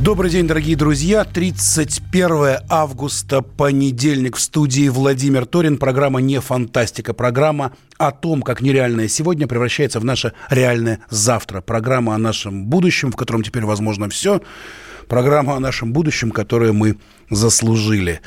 Добрый день, дорогие друзья. 31 августа, понедельник в студии Владимир Торин. Программа «Не фантастика». Программа о том, как нереальное сегодня превращается в наше реальное завтра. Программа о нашем будущем, в котором теперь возможно все. Программа о нашем будущем, которое мы заслужили.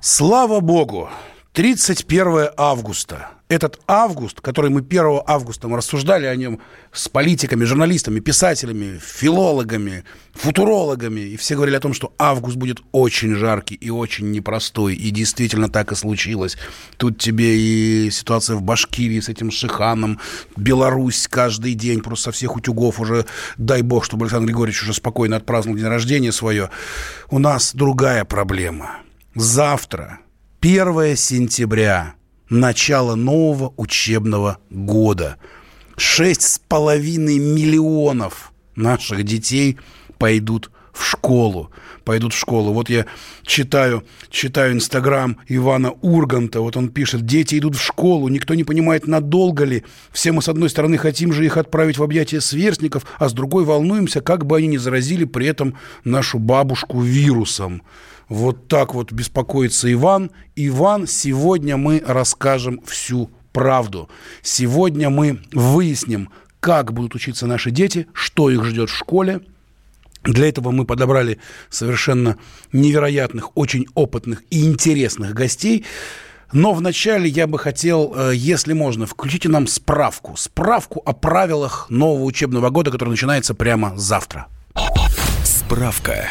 Слава Богу! 31 августа. Этот август, который мы 1 августа мы рассуждали о нем с политиками, журналистами, писателями, филологами, футурологами, и все говорили о том, что август будет очень жаркий и очень непростой, и действительно так и случилось. Тут тебе и ситуация в Башкирии с этим Шиханом, Беларусь каждый день просто со всех утюгов уже, дай бог, чтобы Александр Григорьевич уже спокойно отпраздновал день рождения свое. У нас другая проблема. Завтра 1 сентября, начало нового учебного года. Шесть с половиной миллионов наших детей пойдут в школу. Пойдут в школу. Вот я читаю, читаю Инстаграм Ивана Урганта. Вот он пишет, дети идут в школу, никто не понимает, надолго ли. Все мы, с одной стороны, хотим же их отправить в объятия сверстников, а с другой волнуемся, как бы они не заразили при этом нашу бабушку вирусом. Вот так вот беспокоится Иван. Иван, сегодня мы расскажем всю правду. Сегодня мы выясним, как будут учиться наши дети, что их ждет в школе. Для этого мы подобрали совершенно невероятных, очень опытных и интересных гостей. Но вначале я бы хотел, э, если можно, включите нам справку. Справку о правилах нового учебного года, который начинается прямо завтра. Справка.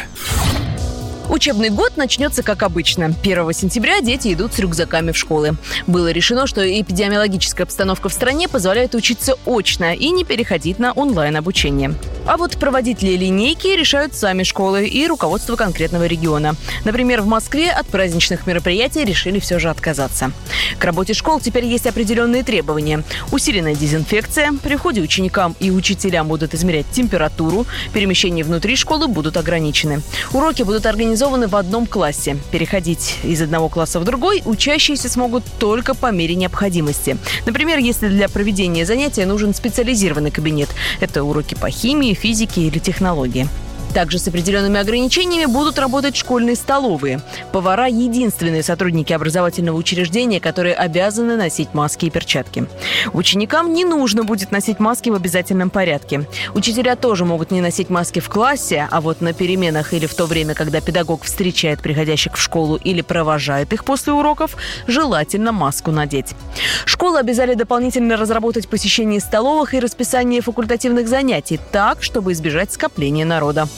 Учебный год начнется как обычно. 1 сентября дети идут с рюкзаками в школы. Было решено, что эпидемиологическая обстановка в стране позволяет учиться очно и не переходить на онлайн-обучение. А вот проводить ли линейки решают сами школы и руководство конкретного региона. Например, в Москве от праздничных мероприятий решили все же отказаться. К работе школ теперь есть определенные требования. Усиленная дезинфекция, при входе ученикам и учителям будут измерять температуру, перемещения внутри школы будут ограничены. Уроки будут организованы организованы в одном классе. Переходить из одного класса в другой учащиеся смогут только по мере необходимости. Например, если для проведения занятия нужен специализированный кабинет. Это уроки по химии, физике или технологии. Также с определенными ограничениями будут работать школьные столовые. Повара – единственные сотрудники образовательного учреждения, которые обязаны носить маски и перчатки. Ученикам не нужно будет носить маски в обязательном порядке. Учителя тоже могут не носить маски в классе, а вот на переменах или в то время, когда педагог встречает приходящих в школу или провожает их после уроков, желательно маску надеть. Школы обязали дополнительно разработать посещение столовых и расписание факультативных занятий так, чтобы избежать скопления народа.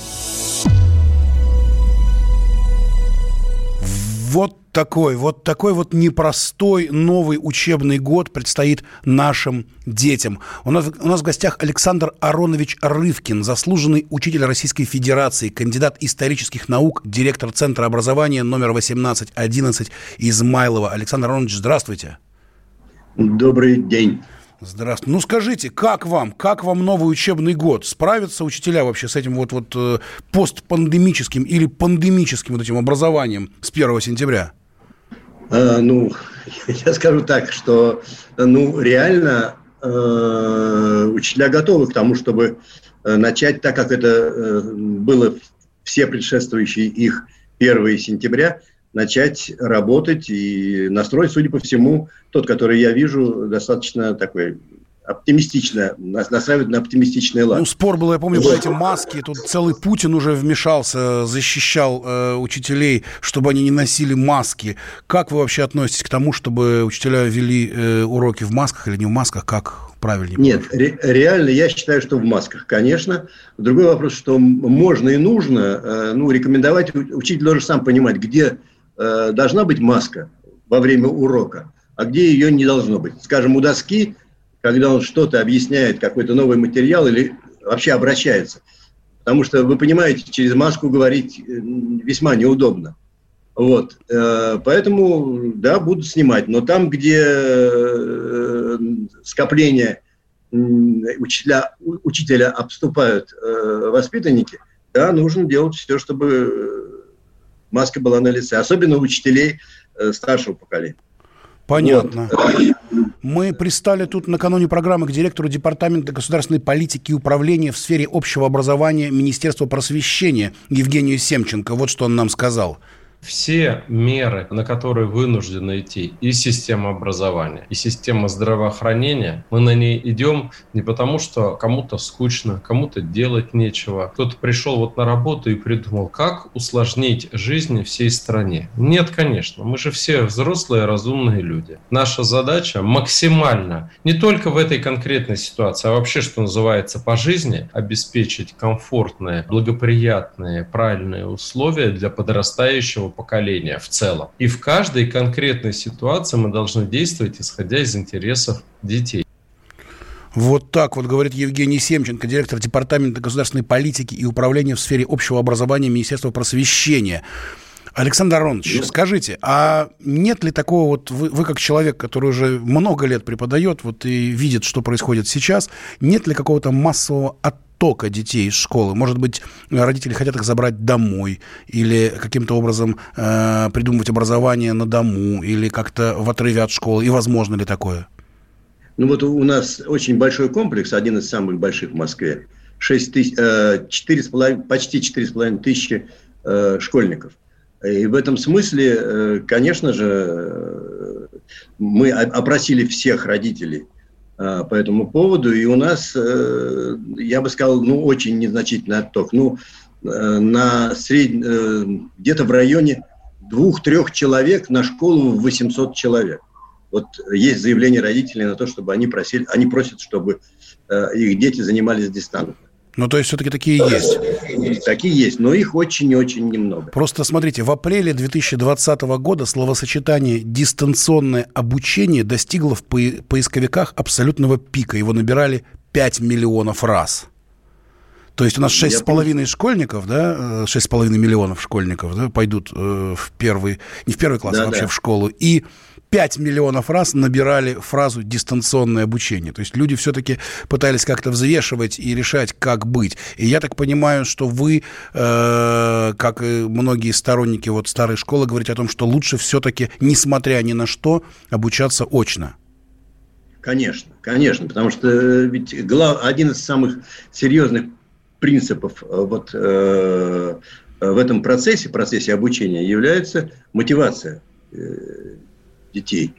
Вот такой, вот такой вот непростой новый учебный год предстоит нашим детям. У нас, у нас в гостях Александр Аронович Рывкин, заслуженный учитель Российской Федерации, кандидат исторических наук, директор Центра образования номер 1811 Измайлова. Александр Аронович, здравствуйте. Добрый день. Здравствуйте. Ну скажите, как вам, как вам новый учебный год? Справятся учителя вообще с этим вот, вот э, постпандемическим или пандемическим вот этим образованием с 1 сентября? А, ну, я скажу так, что ну, реально э, учителя готовы к тому, чтобы э, начать так, как это э, было все предшествующие их 1 сентября – начать работать и настроить, судя по всему, тот, который я вижу, достаточно такой оптимистично, настраивает на оптимистичный лад. Ну, спор был, я помню, про эти маски. Тут целый Путин уже вмешался, защищал э, учителей, чтобы они не носили маски. Как вы вообще относитесь к тому, чтобы учителя вели э, уроки в масках или не в масках? Как правильнее? Нет, ре- реально я считаю, что в масках, конечно. Другой вопрос, что можно и нужно, э, ну, рекомендовать, учитель должен сам понимать, где э, должна быть маска во время урока, а где ее не должно быть. Скажем, у доски, когда он что-то объясняет, какой-то новый материал или вообще обращаются. Потому что, вы понимаете, через маску говорить весьма неудобно. Вот. Поэтому, да, будут снимать. Но там, где скопление учителя, учителя обступают воспитанники, да, нужно делать все, чтобы маска была на лице. Особенно учителей старшего поколения. Понятно. Вот. Мы пристали тут накануне программы к директору Департамента государственной политики и управления в сфере общего образования Министерства просвещения Евгению Семченко. Вот что он нам сказал все меры, на которые вынуждены идти и система образования, и система здравоохранения, мы на ней идем не потому, что кому-то скучно, кому-то делать нечего. Кто-то пришел вот на работу и придумал, как усложнить жизнь всей стране. Нет, конечно, мы же все взрослые, разумные люди. Наша задача максимально, не только в этой конкретной ситуации, а вообще, что называется, по жизни, обеспечить комфортные, благоприятные, правильные условия для подрастающего поколения в целом. И в каждой конкретной ситуации мы должны действовать, исходя из интересов детей. Вот так вот говорит Евгений Семченко, директор Департамента государственной политики и управления в сфере общего образования Министерства просвещения. Александр Аронович, скажите, а нет ли такого вот, вы, вы как человек, который уже много лет преподает, вот и видит, что происходит сейчас, нет ли какого-то массового оттока детей из школы? Может быть, родители хотят их забрать домой или каким-то образом э, придумывать образование на дому или как-то в отрыве от школы? И возможно ли такое? Ну вот у нас очень большой комплекс, один из самых больших в Москве. 6 тысяч, э, 4,5, почти 4,5 тысячи э, школьников. И в этом смысле, э, конечно же, э, мы опросили всех родителей по этому поводу, и у нас, я бы сказал, ну, очень незначительный отток. Ну, на сред... где-то в районе двух-трех человек на школу 800 человек. Вот есть заявление родителей на то, чтобы они просили, они просят, чтобы их дети занимались дистанционно. Ну, то есть все-таки такие есть? Такие есть, но их очень и очень немного. Просто смотрите, в апреле 2020 года словосочетание «дистанционное обучение» достигло в поисковиках абсолютного пика. Его набирали 5 миллионов раз. То есть у нас 6,5 школьников, да, 6,5 миллионов школьников да, пойдут э, в первый, не в первый класс, да, а вообще да. в школу. И 5 миллионов раз набирали фразу «дистанционное обучение». То есть люди все-таки пытались как-то взвешивать и решать, как быть. И я так понимаю, что вы, э, как и многие сторонники вот старой школы, говорите о том, что лучше все-таки, несмотря ни на что, обучаться очно. Конечно, конечно, потому что э, ведь глав, один из самых серьезных принципов э, вот, э, в этом процессе, процессе обучения является мотивация э, детей,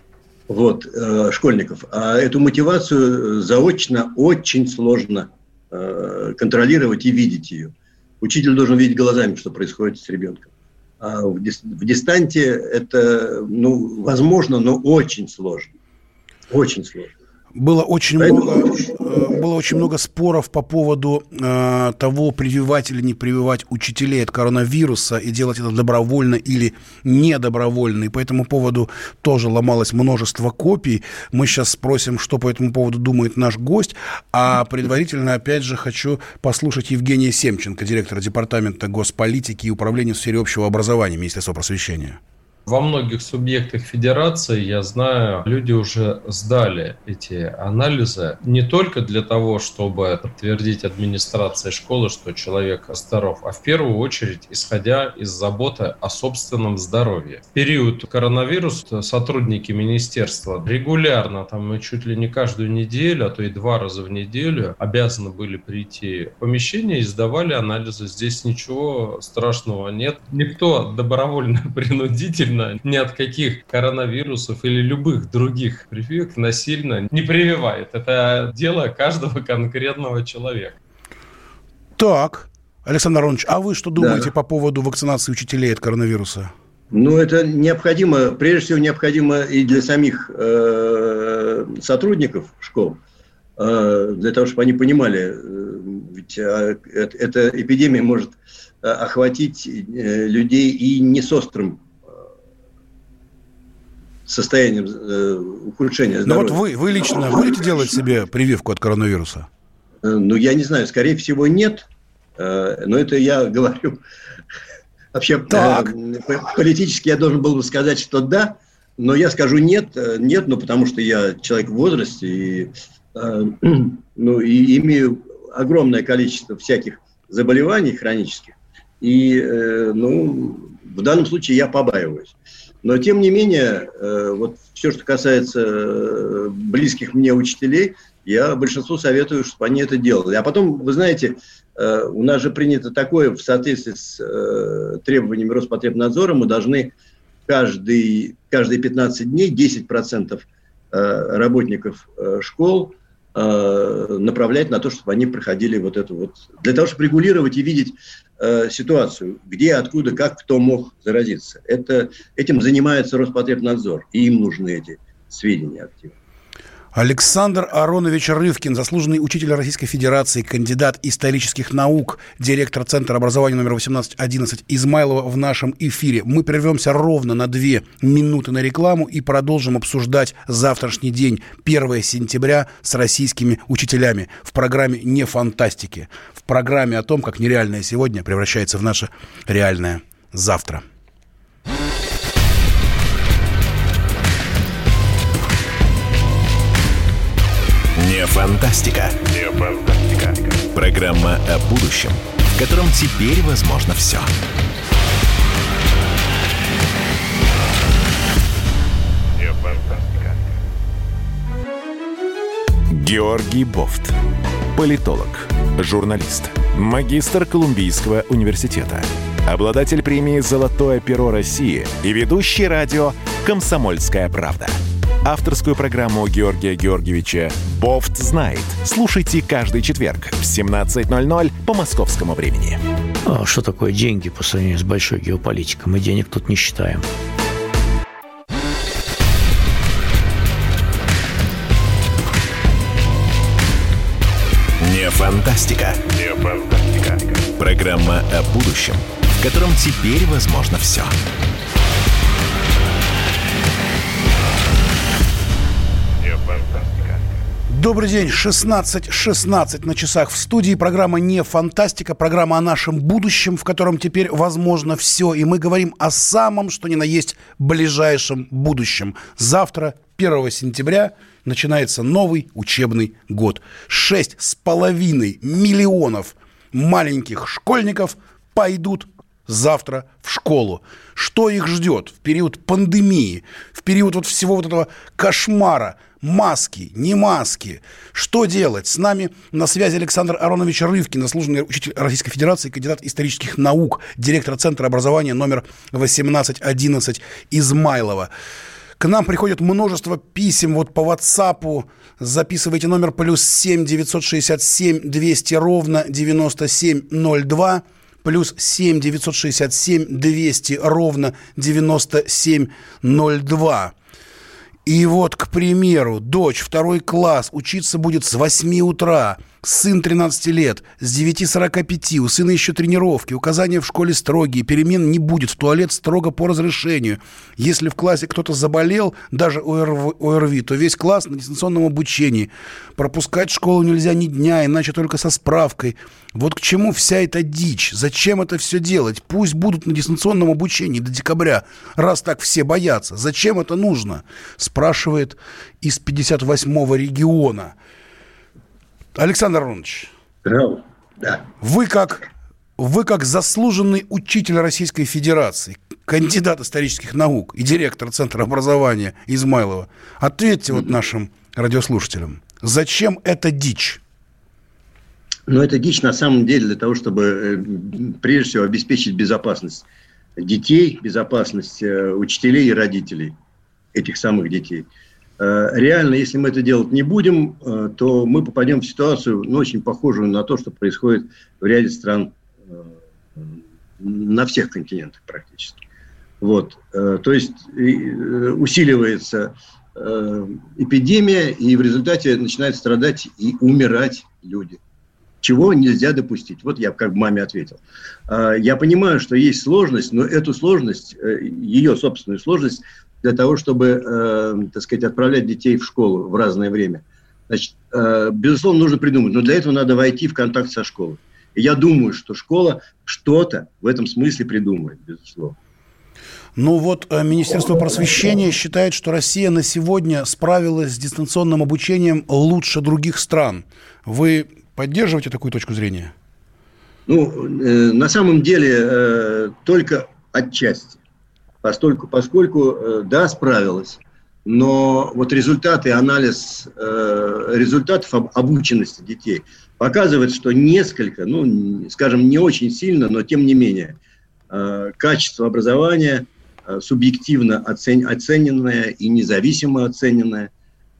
вот, э, школьников. А эту мотивацию заочно очень сложно э, контролировать и видеть ее. Учитель должен видеть глазами, что происходит с ребенком. А в, дис, в дистанте это, ну, возможно, но очень сложно. Очень сложно. Было очень, много, э, было очень много споров по поводу э, того, прививать или не прививать учителей от коронавируса и делать это добровольно или недобровольно. И по этому поводу тоже ломалось множество копий. Мы сейчас спросим, что по этому поводу думает наш гость. А предварительно, опять же, хочу послушать Евгения Семченко, директора Департамента госполитики и управления в сфере общего образования Министерства просвещения. Во многих субъектах федерации, я знаю, люди уже сдали эти анализы не только для того, чтобы подтвердить администрации школы, что человек здоров, а в первую очередь исходя из заботы о собственном здоровье. В период коронавируса сотрудники министерства регулярно, там чуть ли не каждую неделю, а то и два раза в неделю обязаны были прийти в помещение и сдавали анализы. Здесь ничего страшного нет. Никто добровольно принудительно насильно ни от каких коронавирусов или любых других прививок насильно не прививает. Это дело каждого конкретного человека. Так, Александр Аронович, а вы что думаете да. по поводу вакцинации учителей от коронавируса? Ну, это необходимо, прежде всего, необходимо и для самих э, сотрудников школ, э, для того, чтобы они понимали, э, ведь э, эта эпидемия может э, охватить э, людей и не с острым состоянием э, ухудшения здоровья. Ну вот вы, вы лично будете делать себе прививку от коронавируса? Ну, я не знаю, скорее всего, нет. Но это я говорю Вообще, так. политически я должен был бы сказать, что да, но я скажу нет, нет, ну потому что я человек в возрасте и, ну, и имею огромное количество всяких заболеваний хронических. И, ну, в данном случае я побаиваюсь. Но, тем не менее, вот все, что касается близких мне учителей, я большинству советую, чтобы они это делали. А потом, вы знаете, э, у нас же принято такое, в соответствии с э, требованиями Роспотребнадзора, мы должны каждый, каждые 15 дней 10% э, работников школ направлять на то, чтобы они проходили вот это вот, для того, чтобы регулировать и видеть ситуацию, где, откуда, как, кто мог заразиться. Это, этим занимается Роспотребнадзор, и им нужны эти сведения активно. Александр Аронович Рывкин, заслуженный учитель Российской Федерации, кандидат исторических наук, директор Центра образования номер 1811 Измайлова в нашем эфире. Мы прервемся ровно на две минуты на рекламу и продолжим обсуждать завтрашний день, 1 сентября, с российскими учителями в программе «Не фантастики», в программе о том, как нереальное сегодня превращается в наше реальное завтра. Не фантастика. Не фантастика. Программа о будущем, в котором теперь возможно все. Георгий Бофт. Политолог, журналист, магистр Колумбийского университета, обладатель премии «Золотое перо России» и ведущий радио «Комсомольская правда» авторскую программу Георгия Георгиевича «Бофт знает». Слушайте каждый четверг в 17.00 по московскому времени. А что такое деньги по сравнению с большой геополитикой? Мы денег тут не считаем. Не фантастика. Не фантастика. Программа о будущем, в котором теперь возможно все. Добрый день, 16.16 16 на часах в студии. Программа «Не фантастика», программа о нашем будущем, в котором теперь возможно все. И мы говорим о самом, что ни на есть, ближайшем будущем. Завтра, 1 сентября, начинается новый учебный год. Шесть с половиной миллионов маленьких школьников пойдут завтра в школу. Что их ждет в период пандемии, в период вот всего вот этого кошмара – маски, не маски. Что делать? С нами на связи Александр Аронович Рывкин, заслуженный учитель Российской Федерации, кандидат исторических наук, директор Центра образования номер 1811 Измайлова. К нам приходит множество писем вот по WhatsApp. Записывайте номер плюс 7 967 200 ровно 9702 плюс 7 967 200 ровно 9702. И вот, к примеру, дочь, второй класс, учиться будет с 8 утра – Сын 13 лет, с 9.45, у сына еще тренировки, указания в школе строгие, перемен не будет, в туалет строго по разрешению. Если в классе кто-то заболел, даже ОРВИ, то весь класс на дистанционном обучении. Пропускать школу нельзя ни дня, иначе только со справкой. Вот к чему вся эта дичь? Зачем это все делать? Пусть будут на дистанционном обучении до декабря, раз так все боятся. Зачем это нужно? Спрашивает из 58-го региона. Александр Аронович. Да. Вы как, вы как заслуженный учитель Российской Федерации, кандидат исторических наук и директор Центра образования Измайлова, ответьте вот нашим радиослушателям, зачем это дичь? Ну, это дичь на самом деле для того, чтобы э, прежде всего обеспечить безопасность детей, безопасность э, учителей и родителей этих самых детей – реально, если мы это делать не будем, э, то мы попадем в ситуацию, ну, очень похожую на то, что происходит в ряде стран э, на всех континентах практически. Вот. То есть усиливается эпидемия, и в результате начинают страдать и умирать люди. Чего нельзя допустить? Вот я как маме ответил. Я понимаю, что есть сложность, но эту сложность, ее собственную сложность для того, чтобы, э, так сказать, отправлять детей в школу в разное время. Значит, э, безусловно, нужно придумать, но для этого надо войти в контакт со школой. И я думаю, что школа что-то в этом смысле придумает, безусловно. Ну вот э, Министерство просвещения считает, что Россия на сегодня справилась с дистанционным обучением лучше других стран. Вы поддерживаете такую точку зрения? Ну, э, на самом деле, э, только отчасти. Поскольку, поскольку, э, да, справилась, но вот результаты, анализ э, результатов об, обученности детей показывает, что несколько, ну, скажем, не очень сильно, но тем не менее, э, качество образования э, субъективно оцен, оцененное и независимо оцененное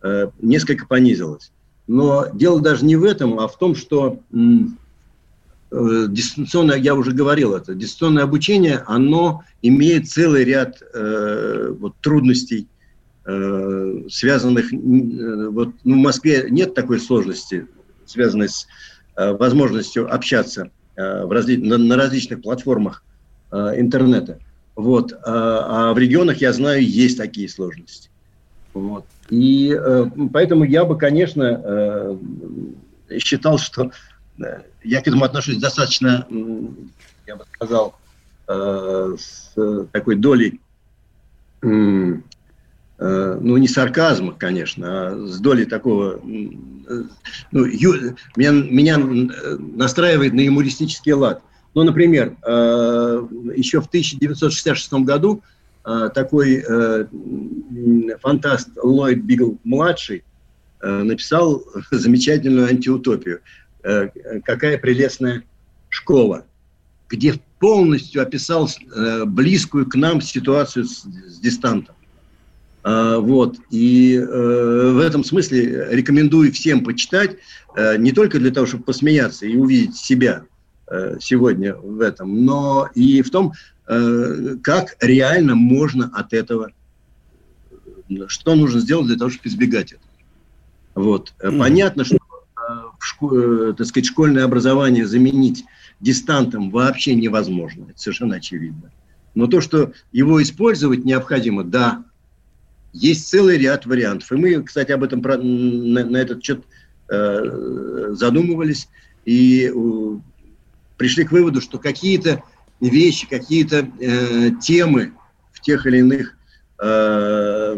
э, несколько понизилось. Но дело даже не в этом, а в том, что э, дистанционное, я уже говорил это, дистанционное обучение, оно имеет целый ряд э, вот, трудностей, э, связанных, э, вот ну, в Москве нет такой сложности, связанной с э, возможностью общаться э, в разли, на, на различных платформах э, интернета. Вот. А, а в регионах, я знаю, есть такие сложности. Вот. И э, поэтому я бы, конечно, э, считал, что э, я к этому отношусь достаточно, э, я бы сказал, э, с такой долей, э, ну, не сарказма, конечно, а с долей такого, ну, ю, меня, меня настраивает на юмористический лад. Ну, например, э, еще в 1966 году Э, такой э, фантаст Ллойд Бигл-младший э, написал замечательную антиутопию. Какая прелестная школа, где полностью описал близкую к нам ситуацию с, с дистантом. Вот. И в этом смысле рекомендую всем почитать, не только для того, чтобы посмеяться и увидеть себя сегодня в этом, но и в том, Э, как реально можно от этого, что нужно сделать для того, чтобы избегать этого. Вот. Mm-hmm. Понятно, что э, шко, так сказать, школьное образование заменить дистантом вообще невозможно. Это совершенно очевидно. Но то, что его использовать необходимо, да, есть целый ряд вариантов. И мы, кстати, об этом на, на этот счет э, задумывались и э, пришли к выводу, что какие-то вещи, какие-то э, темы в тех или иных э,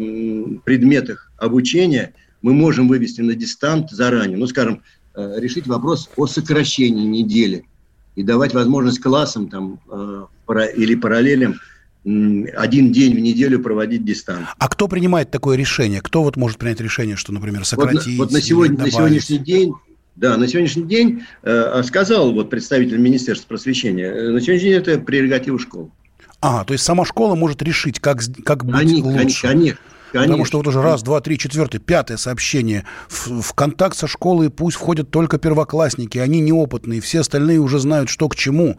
предметах обучения мы можем вывести на дистант заранее. Ну, скажем, э, решить вопрос о сокращении недели и давать возможность классам там, э, или параллелям один день в неделю проводить дистант. А кто принимает такое решение? Кто вот может принять решение, что, например, сократить? Вот, вот на, сегодня, на сегодняшний день да, на сегодняшний день, э, сказал вот представитель Министерства просвещения, э, на сегодняшний день это прерогатива школы. А, то есть сама школа может решить, как, как быть они, лучше. Конечно, Конечно. Потому что вот уже раз, два, три, четвертый, пятое сообщение. В, в контакт со школой пусть входят только первоклассники, они неопытные, все остальные уже знают, что к чему.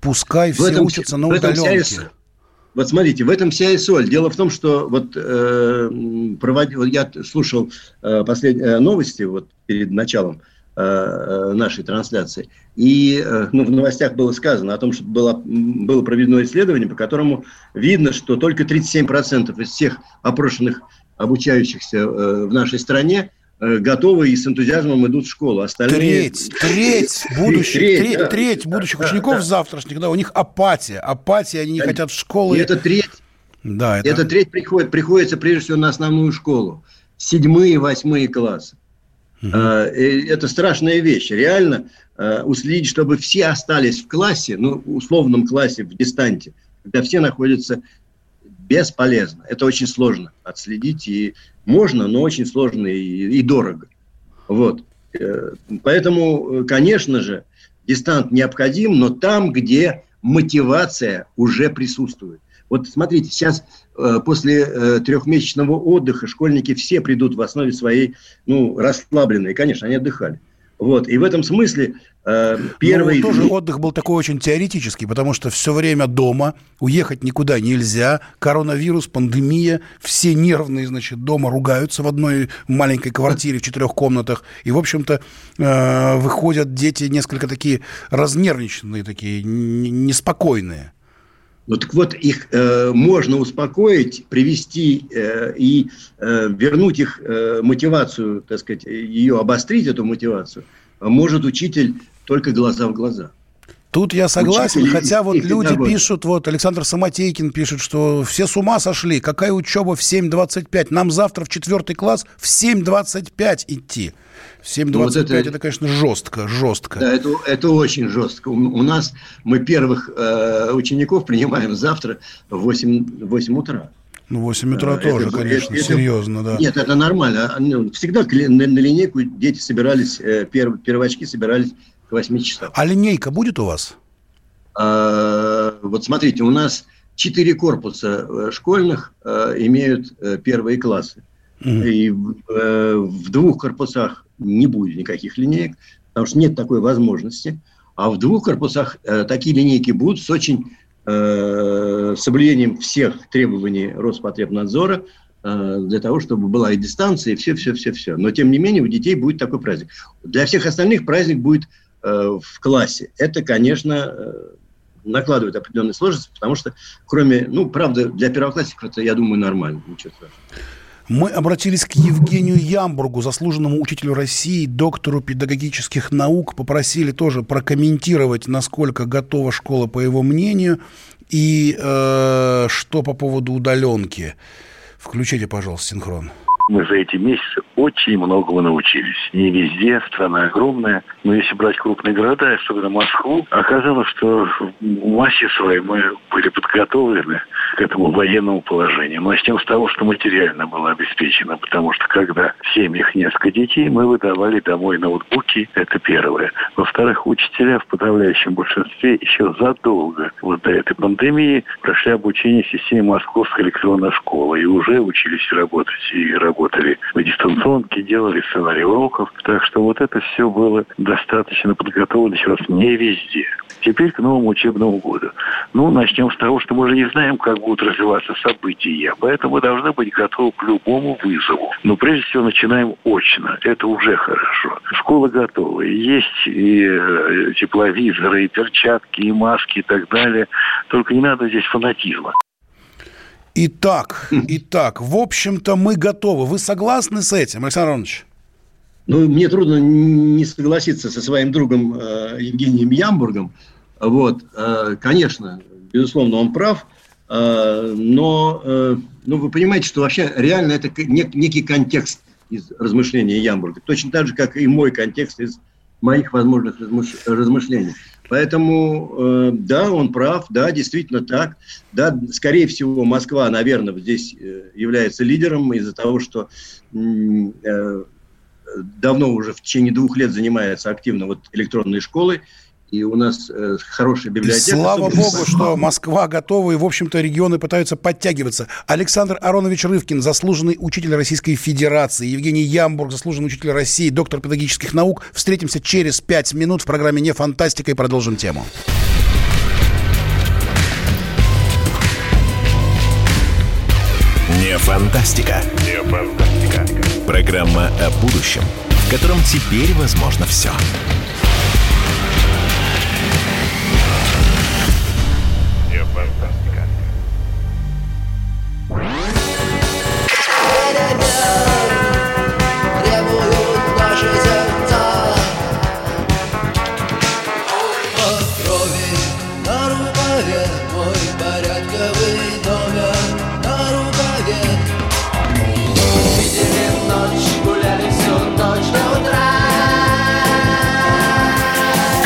Пускай все этом, учатся на удаленке. Вся, вот смотрите, в этом вся и соль. Дело в том, что вот, э, проводил, я слушал э, последние э, новости вот перед началом э, нашей трансляции, и э, ну, в новостях было сказано о том, что было, было проведено исследование, по которому видно, что только 37% из всех опрошенных обучающихся э, в нашей стране Э, готовы и с энтузиазмом идут в школу. Остальные... Треть, треть будущих, треть, треть, да, треть будущих да, учеников да. завтрашних, да, у них апатия, апатия, они не хотят в школу. И это треть, да, это... эта треть приходит, приходится прежде всего на основную школу, седьмые, восьмые классы. Угу. Это страшная вещь. Реально э, уследить, чтобы все остались в классе, ну, условном классе, в дистанте, когда все находятся бесполезно. Это очень сложно отследить, и можно, но очень сложно и, и дорого. Вот. Э, поэтому, конечно же, дистант необходим, но там, где мотивация уже присутствует. Вот смотрите, сейчас э, после э, трехмесячного отдыха школьники все придут в основе своей, ну, расслабленные. Конечно, они отдыхали. Вот. И в этом смысле э, первый... Ну, тоже отдых был такой очень теоретический, потому что все время дома, уехать никуда нельзя, коронавирус, пандемия, все нервные, значит, дома ругаются в одной маленькой квартире в четырех комнатах, и, в общем-то, э, выходят дети несколько такие разнервниченные, такие неспокойные. Ну так вот, их э, можно успокоить, привести э, и э, вернуть их э, мотивацию, так сказать, ее обострить, эту мотивацию, может учитель только глаза в глаза. Тут я согласен, Учитель хотя вот люди педагог. пишут, вот Александр Самотейкин пишет, что все с ума сошли, какая учеба в 7.25, нам завтра в четвертый класс в 7.25 идти. В 7.25 ну, вот это, это, конечно, жестко, жестко. Да, это, это очень жестко. У, у нас мы первых э, учеников принимаем завтра в 8, 8 утра. Ну, 8 утра а, тоже, это, конечно, это, серьезно, да. Нет, это нормально. Всегда на, на линейку дети собирались, э, перв, первочки собирались к 8 часам. А линейка будет у вас? А, вот смотрите, у нас четыре корпуса э, школьных а, имеют а, первые классы. Mm. И а, в двух корпусах не будет никаких линеек, потому что нет такой возможности. А в двух корпусах а, такие линейки будут с очень соблюдением всех требований Роспотребнадзора для того, чтобы была и дистанция, и все-все-все-все. Но, тем не менее, у детей будет такой праздник. Для всех остальных праздник будет Э, в классе, это, конечно, э, накладывает определенные сложности, потому что, кроме, ну, правда, для первоклассников это, я думаю, нормально, ничего страшного. Мы обратились к Евгению Ямбургу, заслуженному учителю России, доктору педагогических наук, попросили тоже прокомментировать, насколько готова школа, по его мнению, и э, что по поводу удаленки. Включите, пожалуйста, синхрон мы за эти месяцы очень многого научились. Не везде, страна огромная, но если брать крупные города, особенно Москву, оказалось, что в массе своей мы были подготовлены к этому военному положению. Но начнем с того, что материально было обеспечено, потому что когда в семьях несколько детей, мы выдавали домой ноутбуки, это первое. Во-вторых, учителя в подавляющем большинстве еще задолго вот до этой пандемии прошли обучение системе Московской электронной школы и уже учились работать и работать работали в дистанционке, делали сценарий уроков. Так что вот это все было достаточно подготовлено, раз, не везде. Теперь к новому учебному году. Ну, начнем с того, что мы же не знаем, как будут развиваться события. Поэтому мы должны быть готовы к любому вызову. Но прежде всего начинаем очно. Это уже хорошо. Школа готова. Есть и э, тепловизоры, и перчатки, и маски, и так далее. Только не надо здесь фанатизма. Итак, итак, в общем-то, мы готовы. Вы согласны с этим, Александр Иванович? Ну, мне трудно не согласиться со своим другом э, Евгением Ямбургом. Вот, э, конечно, безусловно, он прав. Э, но, э, ну, вы понимаете, что вообще реально это нек- некий контекст из размышления Ямбурга. Точно так же, как и мой контекст из моих возможных размышлений. Поэтому, э, да, он прав, да, действительно так. Да, скорее всего, Москва, наверное, здесь э, является лидером из-за того, что э, давно уже в течение двух лет занимается активно вот электронной школой и у нас э, хорошая библиотека. И слава богу, что Москва готова, и, в общем-то, регионы пытаются подтягиваться. Александр Аронович Рывкин, заслуженный учитель Российской Федерации, Евгений Ямбург, заслуженный учитель России, доктор педагогических наук. Встретимся через пять минут в программе «Не фантастика» и продолжим тему. Не фантастика. Не фантастика. Программа о будущем, в котором теперь возможно все.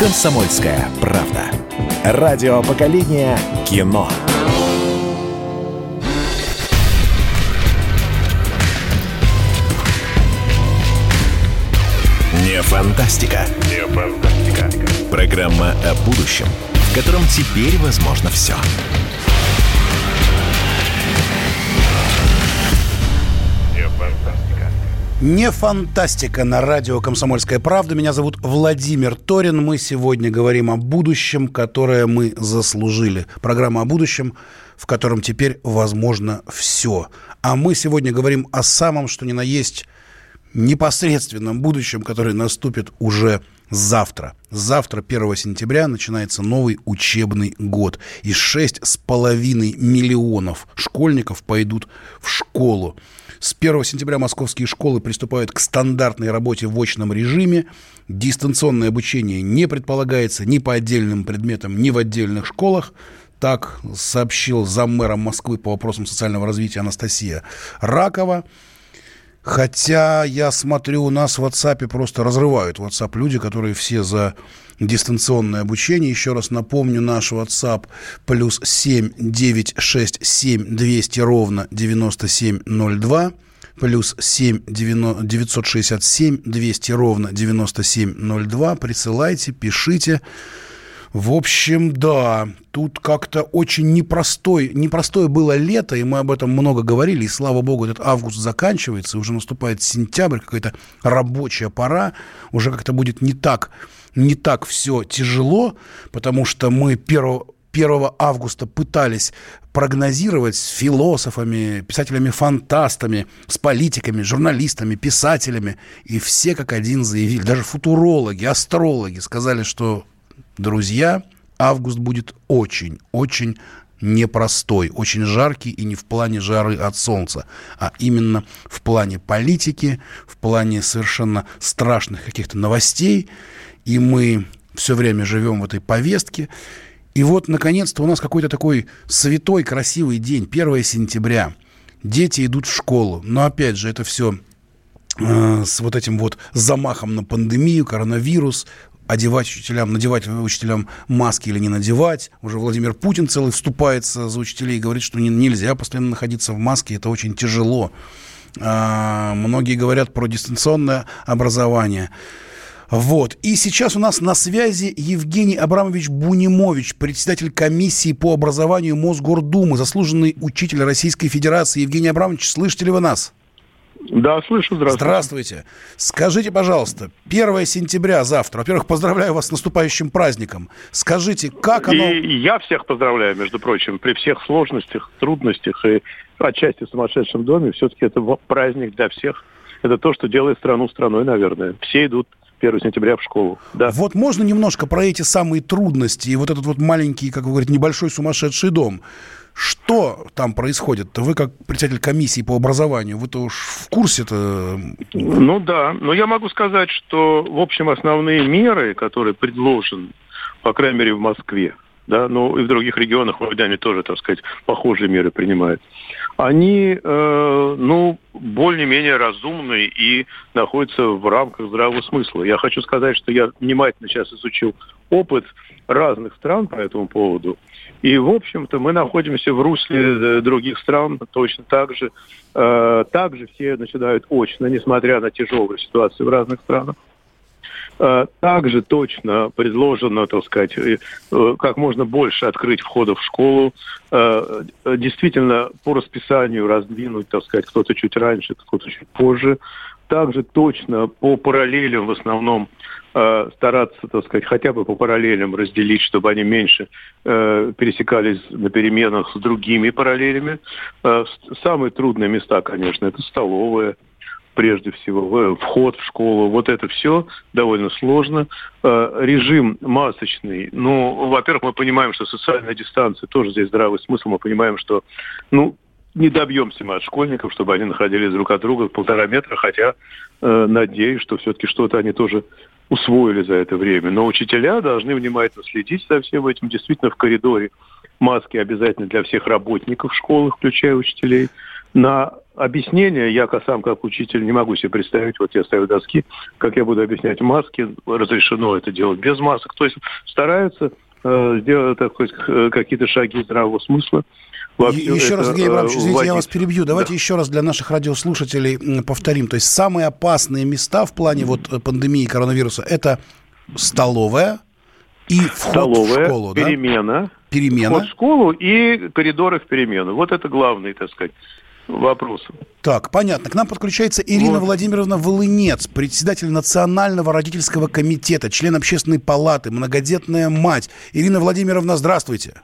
«Комсомольская правда». Радио поколения кино. Не фантастика. Не фантастика. Программа о будущем, в котором теперь возможно все. Не фантастика на радио «Комсомольская правда». Меня зовут Владимир Торин. Мы сегодня говорим о будущем, которое мы заслужили. Программа о будущем, в котором теперь возможно все. А мы сегодня говорим о самом, что ни на есть, непосредственном будущем, которое наступит уже завтра. Завтра, 1 сентября, начинается новый учебный год. И 6,5 миллионов школьников пойдут в школу. С 1 сентября московские школы приступают к стандартной работе в очном режиме. Дистанционное обучение не предполагается ни по отдельным предметам, ни в отдельных школах. Так сообщил заммэра Москвы по вопросам социального развития Анастасия Ракова. Хотя я смотрю, у нас в WhatsApp просто разрывают WhatsApp люди, которые все за дистанционное обучение. Еще раз напомню, наш WhatsApp плюс 7 967 200 ровно 9702 плюс 7 967 200 ровно 9702. Присылайте, пишите. В общем, да, тут как-то очень непростой, непростое было лето, и мы об этом много говорили, и слава богу, этот август заканчивается, уже наступает сентябрь, какая-то рабочая пора, уже как-то будет не так, не так все тяжело, потому что мы 1, 1 августа пытались прогнозировать с философами, писателями-фантастами, с политиками, журналистами, писателями. И все как один заявили, даже футурологи, астрологи сказали, что друзья, август будет очень-очень непростой, очень жаркий и не в плане жары от солнца, а именно в плане политики, в плане совершенно страшных каких-то новостей. И мы все время живем в этой повестке. И вот, наконец-то, у нас какой-то такой святой, красивый день, 1 сентября. Дети идут в школу. Но, опять же, это все э, с вот этим вот замахом на пандемию, коронавирус, одевать учителям, надевать учителям маски или не надевать. Уже Владимир Путин целый вступается за учителей и говорит, что не, нельзя постоянно находиться в маске, это очень тяжело. А, многие говорят про дистанционное образование. Вот. И сейчас у нас на связи Евгений Абрамович Бунимович, председатель комиссии по образованию Мосгордумы, заслуженный учитель Российской Федерации. Евгений Абрамович, слышите ли вы нас? Да, слышу, здравствуйте. Здравствуйте. Скажите, пожалуйста, 1 сентября завтра. Во-первых, поздравляю вас с наступающим праздником. Скажите, как оно... И я всех поздравляю, между прочим, при всех сложностях, трудностях и отчасти в сумасшедшем доме. Все-таки это праздник для всех. Это то, что делает страну страной, наверное. Все идут 1 сентября в школу. Да. Вот можно немножко про эти самые трудности и вот этот вот маленький, как вы говорите, небольшой сумасшедший дом. Что там происходит? Вы как председатель комиссии по образованию, вы-то уж в курсе-то? Ну да, но я могу сказать, что, в общем, основные меры, которые предложены, по крайней мере, в Москве, да, ну и в других регионах властями тоже, так сказать, похожие меры принимают, они, э, ну, более-менее разумные и находятся в рамках здравого смысла. Я хочу сказать, что я внимательно сейчас изучил опыт разных стран по этому поводу. И, в общем-то, мы находимся в русле э, других стран точно так же. Э, также все начинают очно, несмотря на тяжелую ситуацию в разных странах. Э, также точно предложено, так сказать, как можно больше открыть входов в школу. Действительно, по расписанию раздвинуть, так сказать, кто-то чуть раньше, кто-то чуть позже. Также точно по параллелям в основном Э, стараться, так сказать, хотя бы по параллелям разделить, чтобы они меньше э, пересекались на переменах с другими параллелями. Э, самые трудные места, конечно, это столовая, прежде всего, вход в школу. Вот это все довольно сложно. Э, режим масочный. Ну, во-первых, мы понимаем, что социальная дистанция тоже здесь здравый смысл. Мы понимаем, что, ну, не добьемся мы от школьников, чтобы они находились друг от друга полтора метра, хотя э, надеюсь, что все-таки что-то они тоже усвоили за это время. Но учителя должны внимательно следить за всем этим. Действительно, в коридоре маски обязательно для всех работников школы, включая учителей. На объяснение я сам как учитель не могу себе представить, вот я ставлю доски, как я буду объяснять маски, разрешено это делать без масок. То есть стараются э, сделать так сказать, какие-то шаги здравого смысла. Еще раз, Евгений Абрамович, извините, вводить. я вас перебью. Давайте да. еще раз для наших радиослушателей повторим. То есть самые опасные места в плане вот э, пандемии коронавируса – это столовая и вход столовая, в школу, перемена, да? Перемена. Вход в школу и коридоры в перемену. Вот это главный, так сказать, вопросы. Так, понятно. К нам подключается Ирина вот. Владимировна Волынец, председатель Национального родительского комитета, член общественной палаты, многодетная мать. Ирина Владимировна, здравствуйте.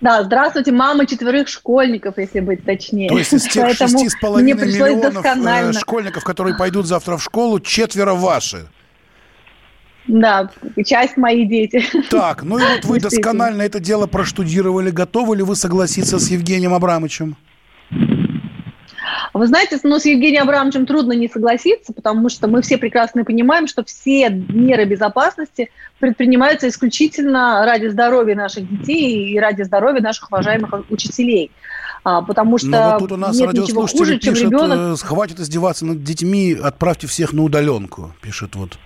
Да, здравствуйте, мама четверых школьников, если быть точнее. То есть из тех шести с половиной миллионов э, досконально. школьников, которые пойдут завтра в школу, четверо ваши? Да, часть мои дети. Так, ну и вот вы досконально это дело проштудировали. Готовы ли вы согласиться с Евгением Абрамовичем? Вы знаете, ну, с Евгением Абрамовичем трудно не согласиться, потому что мы все прекрасно понимаем, что все меры безопасности предпринимаются исключительно ради здоровья наших детей и ради здоровья наших уважаемых учителей. А, потому что Но вот тут у нас нет ничего хуже, пишет, чем ребенок... Э, хватит издеваться над детьми, отправьте всех на удаленку, пишет вот.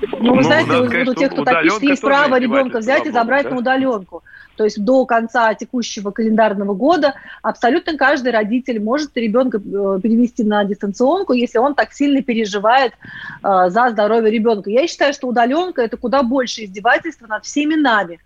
Ну, вы ну, знаете, вот у тех, кто так пишет, есть право ребенка взять и забрать да? на удаленку. То есть до конца текущего календарного года абсолютно каждый родитель может ребенка э, перевести на дистанционку, если он так сильно переживает э, за здоровье ребенка. Я считаю, что удаленка это куда больше издевательство над всеми нами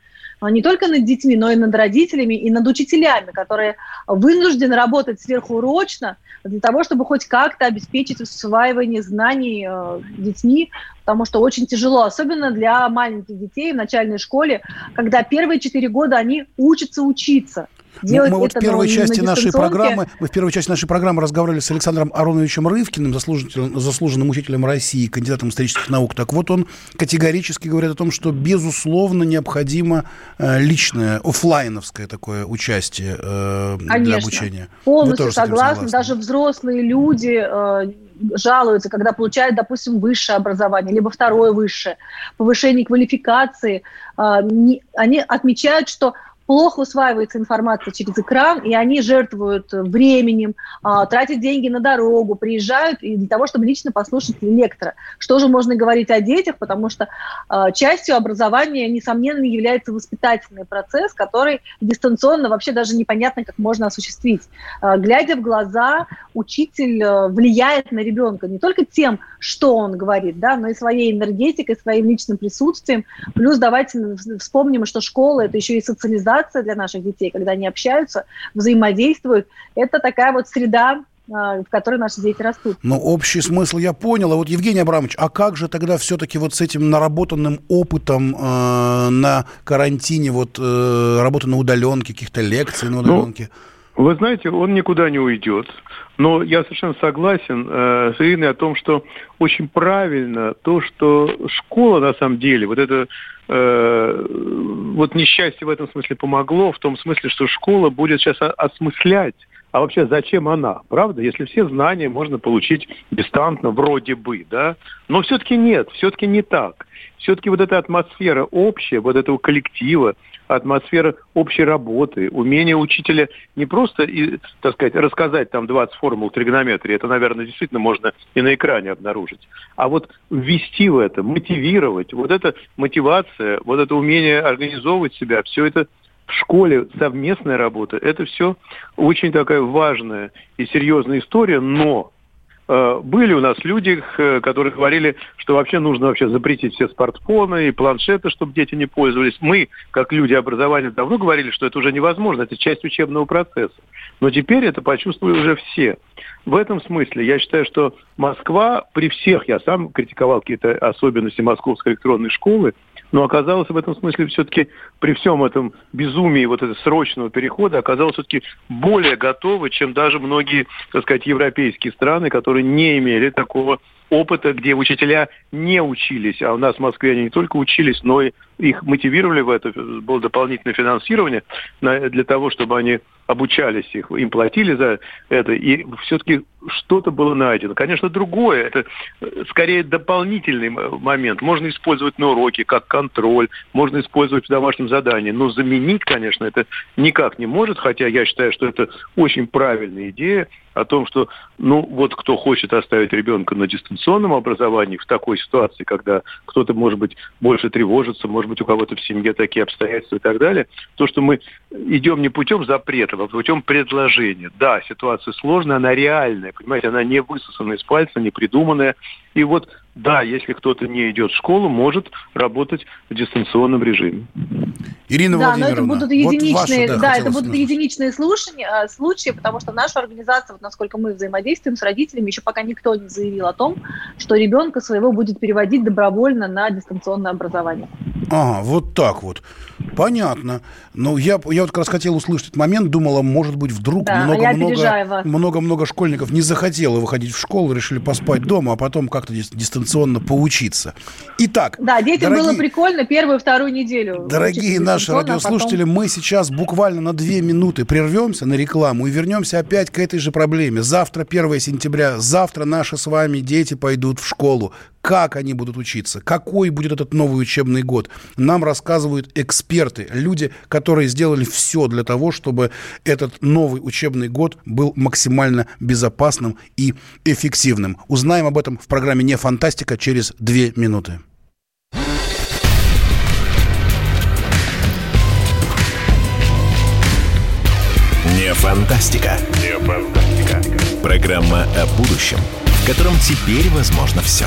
не только над детьми, но и над родителями и над учителями, которые вынуждены работать сверхурочно для того, чтобы хоть как-то обеспечить усваивание знаний э, детьми, потому что очень тяжело, особенно для маленьких детей в начальной школе, когда первые четыре года они учатся учиться. Делать мы вот в первой части нашей программы, мы в первой части нашей программы разговаривали с Александром Ароновичем Рывкиным, заслуженным, заслуженным учителем России, кандидатом исторических наук. Так вот, он категорически говорит о том, что безусловно необходимо э, личное, офлайновское такое участие э, для обучения. Полностью согласна. Даже взрослые люди э, жалуются, когда получают, допустим, высшее образование, либо второе высшее, повышение квалификации, они отмечают, что плохо усваивается информация через экран, и они жертвуют временем, а, тратят деньги на дорогу, приезжают и для того, чтобы лично послушать лектора. Что же можно говорить о детях, потому что а, частью образования, несомненно, является воспитательный процесс, который дистанционно вообще даже непонятно, как можно осуществить. А, глядя в глаза, учитель влияет на ребенка не только тем, что он говорит, да, но и своей энергетикой, своим личным присутствием. Плюс давайте вспомним, что школа – это еще и социализация, для наших детей, когда они общаются, взаимодействуют. Это такая вот среда, а, в которой наши дети растут. Ну, общий смысл я понял. А вот, Евгений Абрамович, а как же тогда все-таки вот с этим наработанным опытом э, на карантине, вот э, работа на удаленке, каких-то лекций на ну, удаленке? Ну, вы знаете, он никуда не уйдет. Но я совершенно согласен э, с Ириной о том, что очень правильно то, что школа на самом деле, вот это э, вот несчастье в этом смысле помогло, в том смысле, что школа будет сейчас осмыслять, а вообще зачем она, правда? Если все знания можно получить дистантно, вроде бы, да? Но все-таки нет, все-таки не так. Все-таки вот эта атмосфера общая, вот этого коллектива, атмосфера общей работы, умение учителя не просто, так сказать, рассказать там 20 формул тригонометрии, это, наверное, действительно можно и на экране обнаружить, а вот ввести в это, мотивировать, вот эта мотивация, вот это умение организовывать себя, все это в школе совместная работа, это все очень такая важная и серьезная история, но были у нас люди, которые говорили, что вообще нужно вообще запретить все смартфоны и планшеты, чтобы дети не пользовались. Мы, как люди образования, давно говорили, что это уже невозможно, это часть учебного процесса. Но теперь это почувствовали уже все. В этом смысле я считаю, что Москва при всех, я сам критиковал какие-то особенности московской электронной школы, но оказалось в этом смысле все-таки при всем этом безумии вот этого срочного перехода оказалось все-таки более готовы, чем даже многие, так сказать, европейские страны, которые не имели такого опыта, где учителя не учились, а у нас в Москве они не только учились, но и их мотивировали в это, было дополнительное финансирование для того, чтобы они обучались их, им платили за это, и все-таки что-то было найдено. Конечно, другое, это э, скорее дополнительный момент. Можно использовать на уроке как контроль, можно использовать в домашнем задании, но заменить, конечно, это никак не может, хотя я считаю, что это очень правильная идея о том, что, ну, вот кто хочет оставить ребенка на дистанционном образовании в такой ситуации, когда кто-то, может быть, больше тревожится, может быть, у кого-то в семье такие обстоятельства и так далее, то, что мы идем не путем запрета, а путем предложения. Да, ситуация сложная, она реальная, понимаете, она не высосана из пальца, не придуманная. И вот, да, если кто-то не идет в школу, может работать в дистанционном режиме. Ирина да, но это будут единичные, вот ваши, да, да это будут единичные слушания, а, случаи, потому что наша организация, вот насколько мы взаимодействуем с родителями, еще пока никто не заявил о том, что ребенка своего будет переводить добровольно на дистанционное образование. Ага, вот так вот. Понятно. Но я, я вот как раз хотел услышать этот момент, думала, может быть, вдруг да, много-много много-много школьников не захотело выходить в школу, решили поспать дома, а потом как-то дистанционно поучиться. Итак. Да, детям дорогие, было прикольно первую, вторую неделю. Дорогие наши а радиослушатели, а потом... мы сейчас буквально на две минуты прервемся на рекламу и вернемся опять к этой же проблеме. Завтра 1 сентября, завтра наши с вами дети пойдут в школу как они будут учиться, какой будет этот новый учебный год. Нам рассказывают эксперты, люди, которые сделали все для того, чтобы этот новый учебный год был максимально безопасным и эффективным. Узнаем об этом в программе «Не фантастика» через две минуты. Не фантастика. Не фантастика. Программа о будущем – в котором теперь возможно все.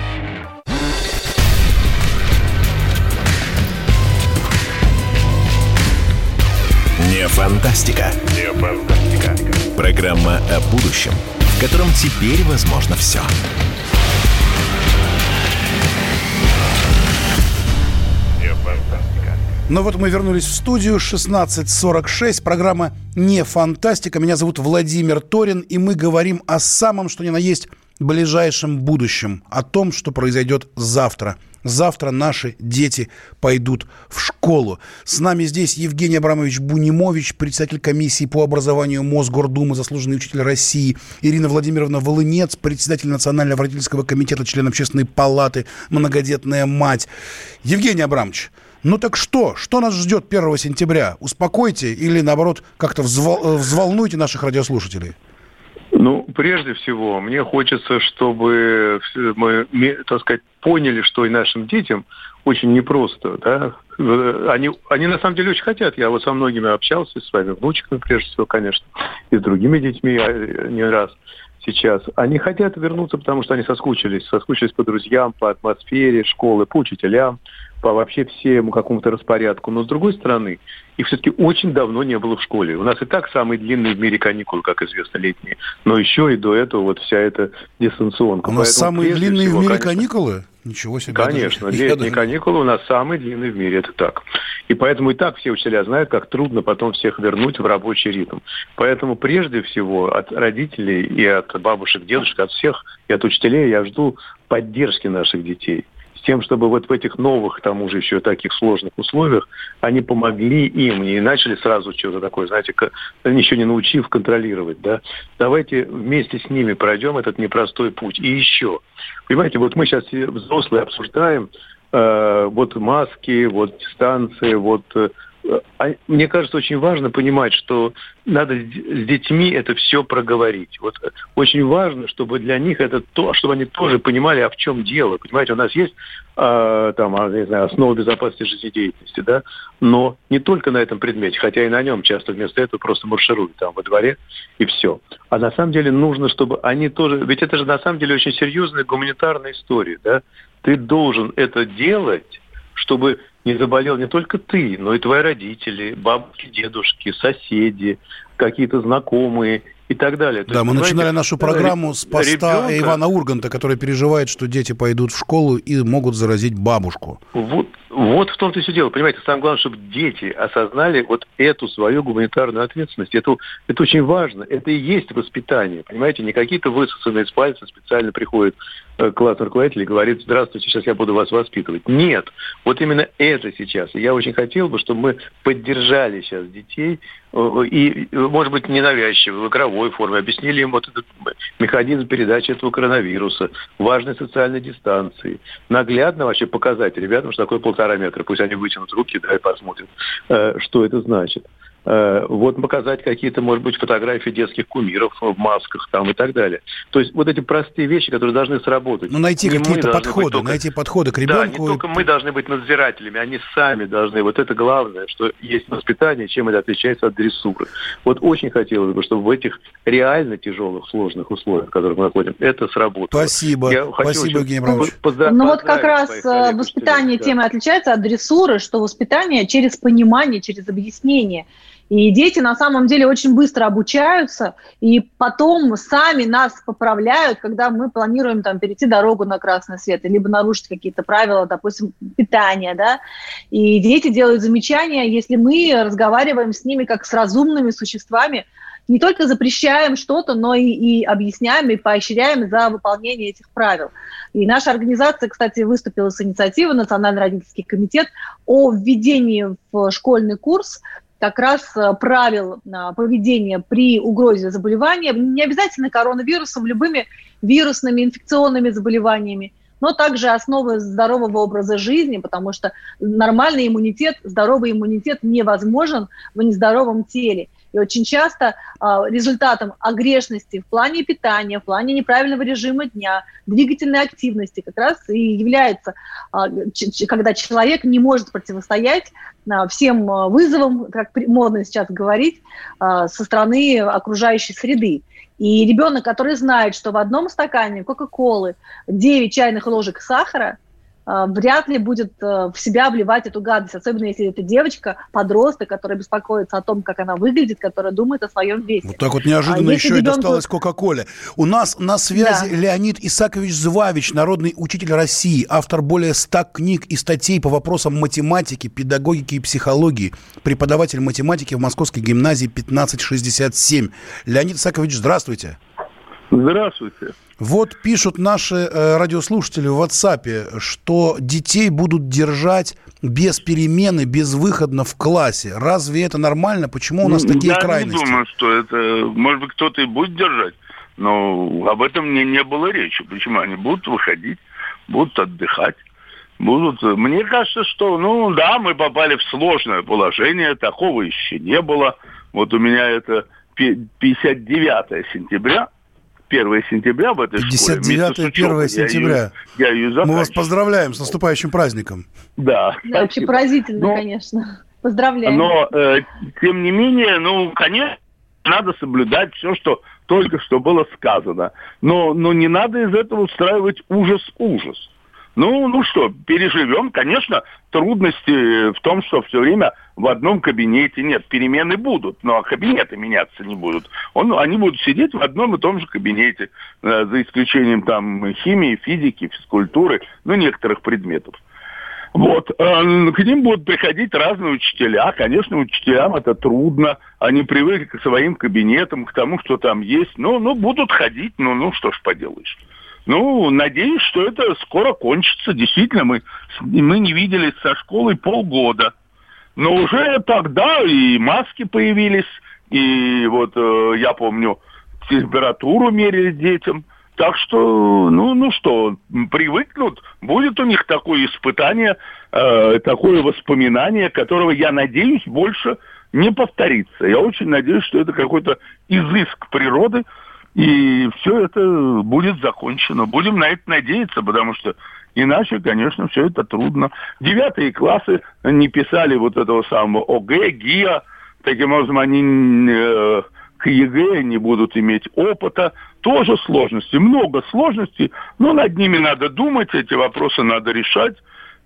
Не фантастика. Не фантастика. Программа о будущем – в котором теперь возможно все. Ну вот мы вернулись в студию 16.46. Программа «Не фантастика». Меня зовут Владимир Торин, и мы говорим о самом, что ни на есть, ближайшем будущем, о том, что произойдет завтра – Завтра наши дети пойдут в школу. С нами здесь Евгений Абрамович Бунимович, председатель комиссии по образованию Мосгордумы, заслуженный учитель России, Ирина Владимировна Волынец, председатель Национального родительского комитета, член общественной палаты, многодетная мать. Евгений Абрамович, ну так что? Что нас ждет 1 сентября? Успокойте или, наоборот, как-то взвол... взволнуйте наших радиослушателей? Ну, прежде всего, мне хочется, чтобы мы, так сказать, поняли, что и нашим детям очень непросто, да. Они, они на самом деле очень хотят. Я вот со многими общался, с своими внучками, прежде всего, конечно, и с другими детьми а, не раз сейчас. Они хотят вернуться, потому что они соскучились. Соскучились по друзьям, по атмосфере школы, по учителям по вообще всему какому-то распорядку. Но с другой стороны, их все-таки очень давно не было в школе. У нас и так самые длинные в мире каникулы, как известно, летние. Но еще и до этого вот вся эта дистанционка. У нас Поэтому, самые длинные всего, в мире конечно, каникулы? Ничего себе. Конечно, даже. летние каникулы у нас самые длинные в мире, это так. И поэтому и так все учителя знают, как трудно потом всех вернуть в рабочий ритм. Поэтому прежде всего от родителей и от бабушек, дедушек, от всех и от учителей я жду поддержки наших детей с тем, чтобы вот в этих новых, к тому же еще таких сложных условиях, они помогли им и начали сразу что-то такое, знаете, еще не научив контролировать, да. Давайте вместе с ними пройдем этот непростой путь. И еще, понимаете, вот мы сейчас взрослые обсуждаем, э, вот маски, вот дистанции, вот э, мне кажется, очень важно понимать, что надо с детьми это все проговорить. Вот очень важно, чтобы для них это то, чтобы они тоже понимали, а в чем дело. Понимаете, у нас есть э, там, а, не знаю, основа безопасности жизнедеятельности, да, но не только на этом предмете, хотя и на нем часто вместо этого просто маршируют там во дворе и все. А на самом деле нужно, чтобы они тоже, ведь это же на самом деле очень серьезная гуманитарная история, да. Ты должен это делать, чтобы не заболел не только ты, но и твои родители, бабушки, дедушки, соседи, какие-то знакомые и так далее. То да, есть, мы начинали нашу программу с поста ребенка... Ивана Урганта, который переживает, что дети пойдут в школу и могут заразить бабушку. Вот, вот в том-то и все дело. Понимаете, самое главное, чтобы дети осознали вот эту свою гуманитарную ответственность. Это, это очень важно. Это и есть воспитание. Понимаете, не какие-то высосанные из пальца специально приходят э, классный руководитель и говорит, здравствуйте, сейчас я буду вас воспитывать. Нет, вот именно это сейчас. Я очень хотел бы, чтобы мы поддержали сейчас детей э, и, может быть, ненавязчиво, в игровой форме, объяснили им вот этот механизм передачи этого коронавируса, важной социальной дистанции, наглядно вообще показать ребятам, что такое полтора метра. Пусть они вытянут руки, да, и посмотрят, э, что это значит. Э, вот показать какие-то, может быть, фотографии детских кумиров в масках там и так далее. То есть вот эти простые вещи, которые должны сработать. Ну, найти какие-то подходы, только... найти подходы к ребенку. Да, не только мы должны быть надзирателями, они сами должны. Вот это главное, что есть воспитание, чем это отличается от дрессуры. Вот очень хотелось бы, чтобы в этих реально тяжелых, сложных условиях, в которых мы находим, это сработало. Спасибо. Я Спасибо, Евгений Абрамович. Ну вот как раз э, воспитание да. темы отличается от дрессуры, что воспитание через понимание, через объяснение – и дети на самом деле очень быстро обучаются, и потом сами нас поправляют, когда мы планируем там перейти дорогу на красный свет, либо нарушить какие-то правила, допустим, питания, да. И дети делают замечания, если мы разговариваем с ними как с разумными существами, не только запрещаем что-то, но и, и объясняем, и поощряем за выполнение этих правил. И наша организация, кстати, выступила с инициативой Национальный родительский комитет о введении в школьный курс как раз э, правил э, поведения при угрозе заболевания, не обязательно коронавирусом, любыми вирусными инфекционными заболеваниями, но также основы здорового образа жизни, потому что нормальный иммунитет, здоровый иммунитет невозможен в нездоровом теле. И очень часто а, результатом огрешности в плане питания, в плане неправильного режима дня, двигательной активности как раз и является, а, когда человек не может противостоять а, всем вызовам, как модно сейчас говорить, со стороны окружающей среды. И ребенок, который знает, что в одном стакане Кока-Колы 9 чайных ложек сахара – вряд ли будет э, в себя вливать эту гадость, особенно если это девочка, подросток, которая беспокоится о том, как она выглядит, которая думает о своем весе. Вот так вот неожиданно а еще ребенку... и досталось Кока-Коле. У нас на связи да. Леонид Исакович Звавич, народный учитель России, автор более ста книг и статей по вопросам математики, педагогики и психологии, преподаватель математики в Московской гимназии 1567. Леонид Исакович, здравствуйте. Здравствуйте. Вот пишут наши э, радиослушатели в WhatsApp, что детей будут держать без перемены, безвыходно в классе. Разве это нормально? Почему у нас такие Я крайности? Я не думаю, что это... Может быть, кто-то и будет держать, но об этом не, не было речи. Почему? Они будут выходить, будут отдыхать будут. Мне кажется, что, ну да, мы попали в сложное положение, такого еще не было. Вот у меня это 59 сентября, 1 сентября в этой 59 школе. 1 сентября. Я ее, я ее Мы вас поздравляем с наступающим праздником. Да. Да, вообще поразительно, но, конечно. Поздравляем. Но, э, тем не менее, ну, конечно, надо соблюдать все, что только что было сказано. Но, но не надо из этого устраивать ужас-ужас. Ну, ну что, переживем. Конечно, трудности в том, что все время в одном кабинете нет. Перемены будут, но кабинеты меняться не будут. Он, они будут сидеть в одном и том же кабинете, э, за исключением там химии, физики, физкультуры, ну, некоторых предметов. Вот. Э, к ним будут приходить разные учителя. Конечно, учителям это трудно. Они привыкли к своим кабинетам, к тому, что там есть. Ну, ну будут ходить, ну, ну, что ж поделаешь. Ну, надеюсь, что это скоро кончится. Действительно, мы, мы не виделись со школой полгода. Но уже тогда и маски появились, и вот э, я помню, температуру мерили детям. Так что, ну, ну что, привыкнут, будет у них такое испытание, э, такое воспоминание, которого, я надеюсь, больше не повторится. Я очень надеюсь, что это какой-то изыск природы, и все это будет закончено. Будем на это надеяться, потому что иначе, конечно, все это трудно. Девятые классы не писали вот этого самого ОГЭ, ГИА. Таким образом, они э, к ЕГЭ не будут иметь опыта. Тоже сложности, много сложностей, но над ними надо думать, эти вопросы надо решать.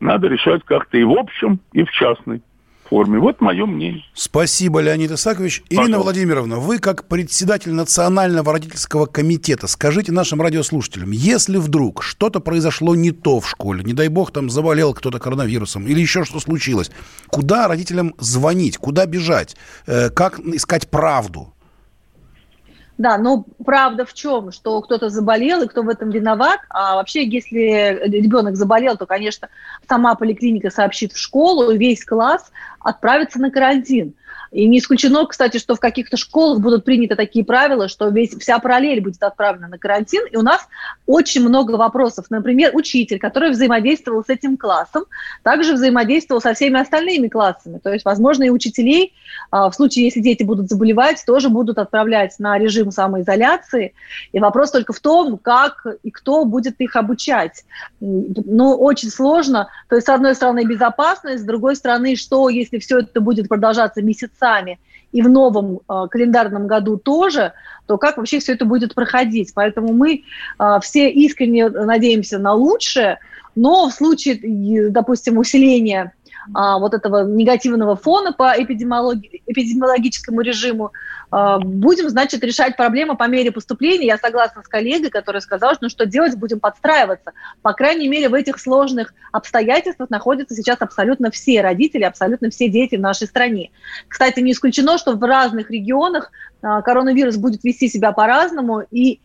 Надо решать как-то и в общем, и в частной форме. Вот мое мнение. Спасибо, Леонид Исакович. Пожалуйста. Ирина Владимировна, вы как председатель Национального родительского комитета, скажите нашим радиослушателям, если вдруг что-то произошло не то в школе, не дай бог там заболел кто-то коронавирусом или еще что случилось, куда родителям звонить, куда бежать, э, как искать правду? Да, но правда в чем, что кто-то заболел и кто в этом виноват. А вообще, если ребенок заболел, то, конечно, сама поликлиника сообщит в школу, и весь класс отправится на карантин. И не исключено, кстати, что в каких-то школах будут приняты такие правила, что весь, вся параллель будет отправлена на карантин. И у нас очень много вопросов. Например, учитель, который взаимодействовал с этим классом, также взаимодействовал со всеми остальными классами. То есть, возможно, и учителей а, в случае, если дети будут заболевать, тоже будут отправлять на режим самоизоляции. И вопрос только в том, как и кто будет их обучать. Ну, очень сложно. То есть, с одной стороны, безопасность, с другой стороны, что, если все это будет продолжаться месяца сами, и в новом э, календарном году тоже, то как вообще все это будет проходить? Поэтому мы э, все искренне надеемся на лучшее, но в случае, допустим, усиления а, вот этого негативного фона по эпидемиологи- эпидемиологическому режиму, а, будем, значит, решать проблемы по мере поступления. Я согласна с коллегой, который сказал, что ну, что делать, будем подстраиваться. По крайней мере, в этих сложных обстоятельствах находятся сейчас абсолютно все родители, абсолютно все дети в нашей стране. Кстати, не исключено, что в разных регионах а, коронавирус будет вести себя по-разному, и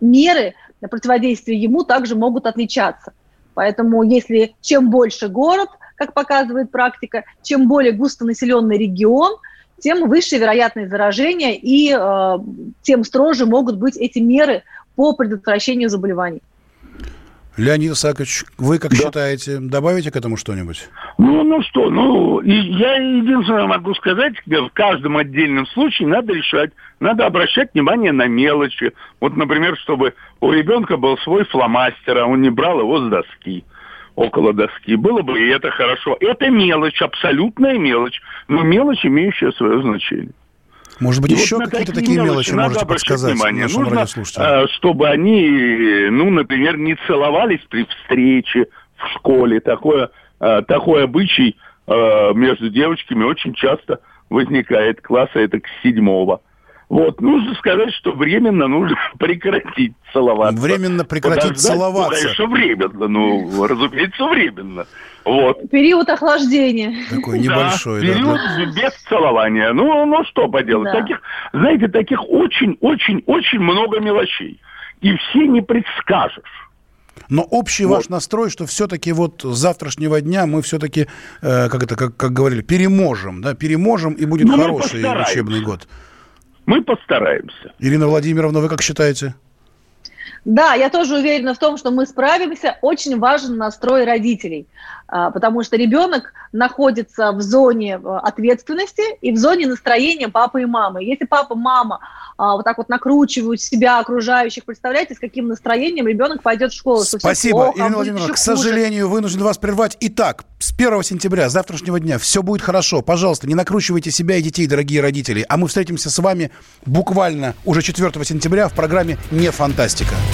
меры противодействия ему также могут отличаться. Поэтому если чем больше город – как показывает практика, чем более густонаселенный регион, тем выше вероятность заражения и э, тем строже могут быть эти меры по предотвращению заболеваний. Леонид Исаакович, вы как да. считаете, добавите к этому что-нибудь? Ну, ну что, ну, я единственное могу сказать, в каждом отдельном случае надо решать, надо обращать внимание на мелочи. Вот, например, чтобы у ребенка был свой фломастер, а он не брал его с доски около доски. Было бы и это хорошо. Это мелочь, абсолютная мелочь, но мелочь, имеющая свое значение. Может быть, и еще вот какие-то такие мелочи, мелочи можете подсказать внимание. нашим Нужно, радиослушателям? чтобы они, ну, например, не целовались при встрече в школе. Такое, а, такой обычай а, между девочками очень часто возникает класса это к седьмого. Вот, нужно сказать, что временно нужно прекратить целоваться. Временно прекратить Подождать, целоваться. Конечно, временно, ну, разумеется, временно. Вот. Период охлаждения. Такой небольшой, да. Период да. без целования. Ну, ну что поделать. Да. Таких, знаете, таких очень-очень-очень много мелочей. И все не предскажешь. Но общий вот. ваш настрой, что все-таки вот с завтрашнего дня мы все-таки, э, как это, как, как говорили, переможем, да, переможем и будет ну, хороший учебный год. Мы постараемся. Ирина Владимировна, вы как считаете? Да, я тоже уверена в том, что мы справимся. Очень важен настрой родителей, а, потому что ребенок находится в зоне э, ответственности и в зоне настроения папы и мамы. Если папа, мама а, вот так вот накручивают себя, окружающих, представляете, с каким настроением ребенок пойдет в школу. Спасибо, плохо, Ирина Владимировна. К сожалению, вынужден вас прервать. Итак, с 1 сентября, завтрашнего дня, все будет хорошо. Пожалуйста, не накручивайте себя и детей, дорогие родители. А мы встретимся с вами буквально уже 4 сентября в программе «Не фантастика».